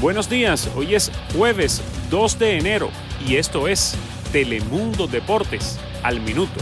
Buenos días, hoy es jueves 2 de enero y esto es Telemundo Deportes al minuto.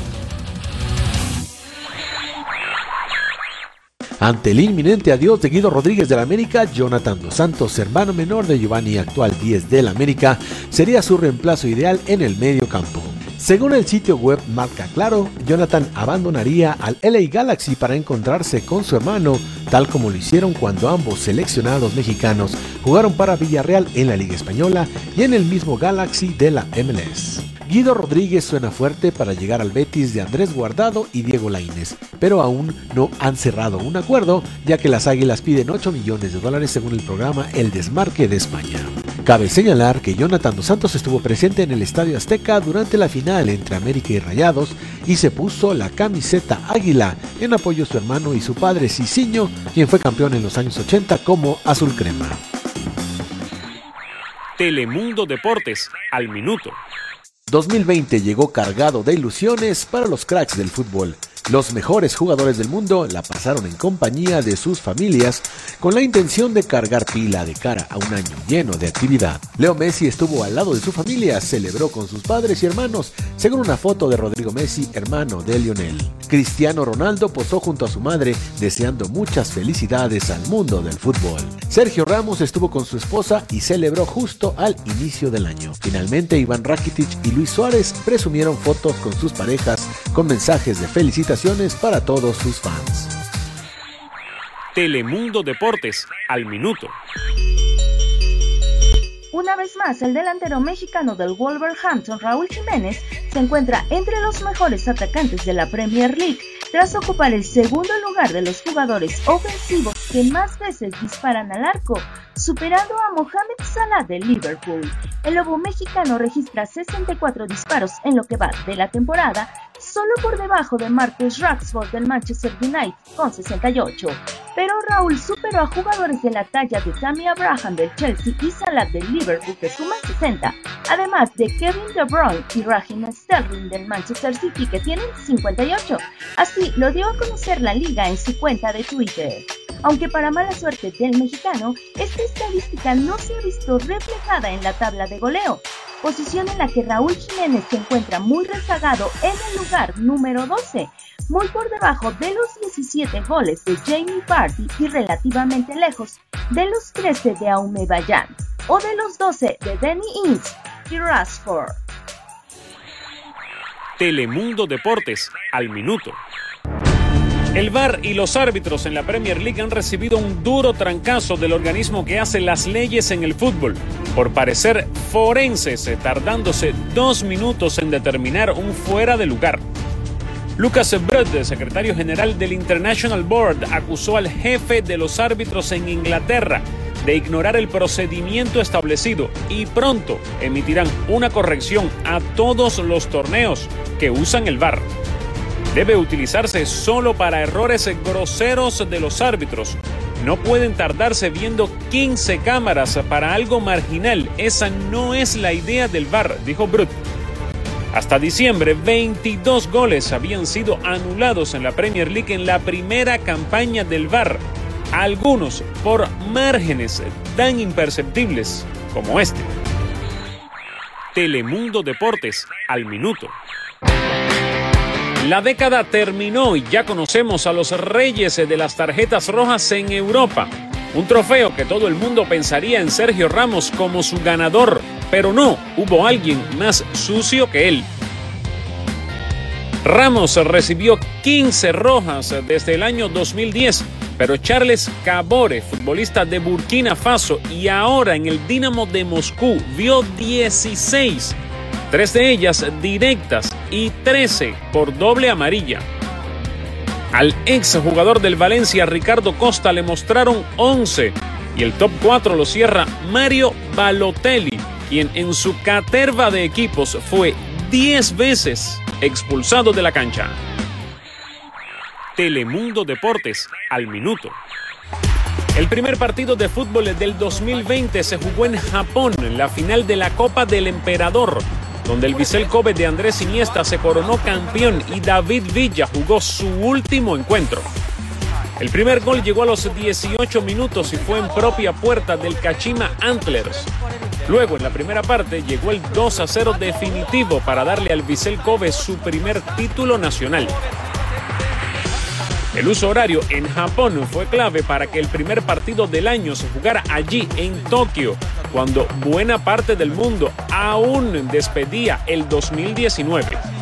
Ante el inminente adiós de Guido Rodríguez del América, Jonathan Dos Santos, hermano menor de Giovanni, actual 10 del América, sería su reemplazo ideal en el medio campo. Según el sitio web Marca Claro, Jonathan abandonaría al LA Galaxy para encontrarse con su hermano, tal como lo hicieron cuando ambos seleccionados mexicanos jugaron para Villarreal en la Liga Española y en el mismo Galaxy de la MLS. Guido Rodríguez suena fuerte para llegar al Betis de Andrés Guardado y Diego Laínez, pero aún no han cerrado un acuerdo, ya que las Águilas piden 8 millones de dólares según el programa El Desmarque de España. Cabe señalar que Jonathan Dos Santos estuvo presente en el Estadio Azteca durante la final entre América y Rayados y se puso la camiseta águila en apoyo a su hermano y su padre Cicinho, quien fue campeón en los años 80 como azul crema. Telemundo Deportes al minuto. 2020 llegó cargado de ilusiones para los cracks del fútbol. Los mejores jugadores del mundo la pasaron en compañía de sus familias con la intención de cargar pila de cara a un año lleno de actividad. Leo Messi estuvo al lado de su familia, celebró con sus padres y hermanos, según una foto de Rodrigo Messi, hermano de Lionel. Cristiano Ronaldo posó junto a su madre deseando muchas felicidades al mundo del fútbol. Sergio Ramos estuvo con su esposa y celebró justo al inicio del año. Finalmente, Iván Rakitic y Luis Suárez presumieron fotos con sus parejas con mensajes de felicitación para todos sus fans. Telemundo Deportes al minuto. Una vez más, el delantero mexicano del Wolverhampton, Raúl Jiménez, se encuentra entre los mejores atacantes de la Premier League tras ocupar el segundo lugar de los jugadores ofensivos que más veces disparan al arco, superando a Mohamed Salah de Liverpool. El lobo mexicano registra 64 disparos en lo que va de la temporada solo por debajo de Marcus Rashford del Manchester United con 68. Pero Raúl superó a jugadores de la talla de Tammy Abraham del Chelsea y Salah del Liverpool que suman 60, además de Kevin De Bruyne y Raheem Sterling del Manchester City que tienen 58. Así lo dio a conocer la liga en su cuenta de Twitter. Aunque para mala suerte del mexicano, esta estadística no se ha visto reflejada en la tabla de goleo, posición en la que Raúl Jiménez se encuentra muy rezagado en el lugar número 12, muy por debajo de los 17 goles de Jamie Vardy y relativamente lejos de los 13 de Aume Bayan o de los 12 de Danny Ings y Rashford. Telemundo Deportes al minuto. El VAR y los árbitros en la Premier League han recibido un duro trancazo del organismo que hace las leyes en el fútbol, por parecer forenses, eh, tardándose dos minutos en determinar un fuera de lugar. Lucas Brud, secretario general del International Board, acusó al jefe de los árbitros en Inglaterra de ignorar el procedimiento establecido y pronto emitirán una corrección a todos los torneos que usan el VAR debe utilizarse solo para errores groseros de los árbitros. No pueden tardarse viendo 15 cámaras para algo marginal. Esa no es la idea del VAR, dijo Brut. Hasta diciembre, 22 goles habían sido anulados en la Premier League en la primera campaña del VAR, algunos por márgenes tan imperceptibles como este. Telemundo Deportes al minuto. La década terminó y ya conocemos a los reyes de las tarjetas rojas en Europa. Un trofeo que todo el mundo pensaría en Sergio Ramos como su ganador, pero no, hubo alguien más sucio que él. Ramos recibió 15 rojas desde el año 2010, pero Charles Cabore, futbolista de Burkina Faso y ahora en el Dinamo de Moscú, vio 16 tres de ellas directas y 13 por doble amarilla. Al ex jugador del Valencia, Ricardo Costa, le mostraron 11 y el top 4 lo cierra Mario Balotelli, quien en su caterva de equipos fue 10 veces expulsado de la cancha. Telemundo Deportes al minuto. El primer partido de fútbol del 2020 se jugó en Japón, en la final de la Copa del Emperador, donde el Bisel Kobe de Andrés Iniesta se coronó campeón y David Villa jugó su último encuentro. El primer gol llegó a los 18 minutos y fue en propia puerta del Kachima Antlers. Luego, en la primera parte, llegó el 2 a 0 definitivo para darle al Vissel Kobe su primer título nacional. El uso horario en Japón fue clave para que el primer partido del año se jugara allí en Tokio, cuando buena parte del mundo aún despedía el 2019.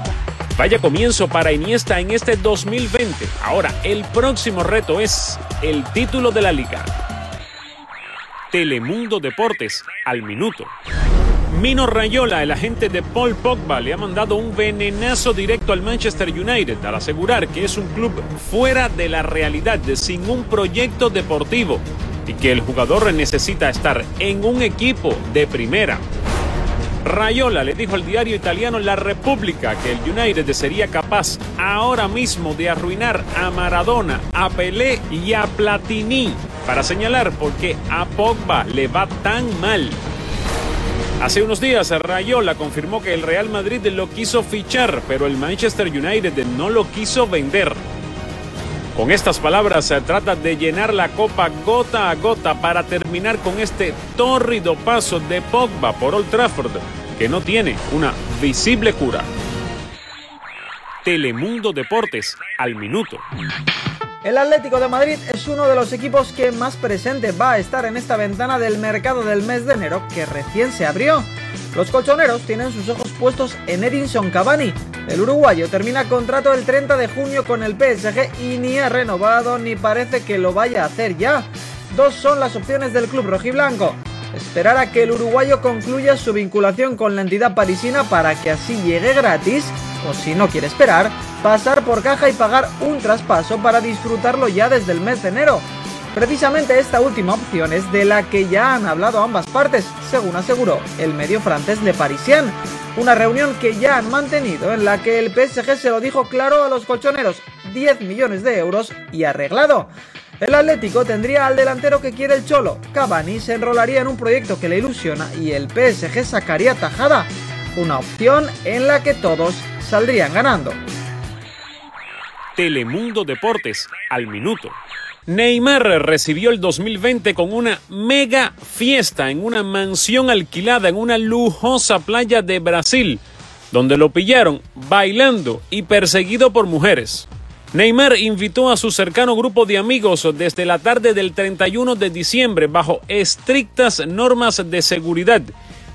Vaya comienzo para Iniesta en este 2020. Ahora, el próximo reto es el título de la liga. Telemundo Deportes al minuto. Mino Rayola, el agente de Paul Pogba, le ha mandado un venenazo directo al Manchester United al asegurar que es un club fuera de la realidad, sin un proyecto deportivo y que el jugador necesita estar en un equipo de primera. Rayola le dijo al diario italiano La República que el United sería capaz ahora mismo de arruinar a Maradona, a Pelé y a Platini para señalar por qué a Pogba le va tan mal. Hace unos días Rayola confirmó que el Real Madrid lo quiso fichar, pero el Manchester United no lo quiso vender. Con estas palabras se trata de llenar la copa gota a gota para terminar con este tórrido paso de Pogba por Old Trafford, que no tiene una visible cura. Telemundo Deportes al minuto. El Atlético de Madrid es uno de los equipos que más presente va a estar en esta ventana del mercado del mes de enero que recién se abrió. Los colchoneros tienen sus ojos puestos en Edinson Cavani. El uruguayo termina contrato el 30 de junio con el PSG y ni ha renovado ni parece que lo vaya a hacer ya. Dos son las opciones del club rojiblanco. Esperar a que el uruguayo concluya su vinculación con la entidad parisina para que así llegue gratis, o si no quiere esperar, pasar por caja y pagar un traspaso para disfrutarlo ya desde el mes de enero. Precisamente esta última opción es de la que ya han hablado ambas partes, según aseguró el medio francés Le Parisien. Una reunión que ya han mantenido en la que el PSG se lo dijo claro a los colchoneros, 10 millones de euros y arreglado. El Atlético tendría al delantero que quiere el Cholo. Cavani se enrolaría en un proyecto que le ilusiona y el PSG sacaría tajada. Una opción en la que todos saldrían ganando. Telemundo Deportes al minuto. Neymar recibió el 2020 con una mega fiesta en una mansión alquilada en una lujosa playa de Brasil, donde lo pillaron bailando y perseguido por mujeres. Neymar invitó a su cercano grupo de amigos desde la tarde del 31 de diciembre bajo estrictas normas de seguridad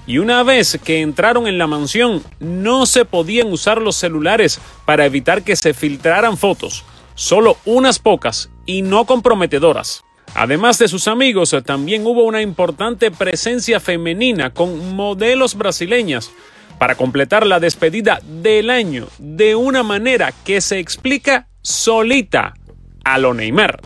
y una vez que entraron en la mansión no se podían usar los celulares para evitar que se filtraran fotos, solo unas pocas y no comprometedoras. Además de sus amigos, también hubo una importante presencia femenina con modelos brasileñas para completar la despedida del año de una manera que se explica solita a lo Neymar.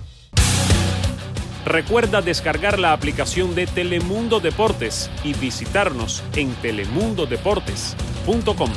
Recuerda descargar la aplicación de Telemundo Deportes y visitarnos en telemundodeportes.com.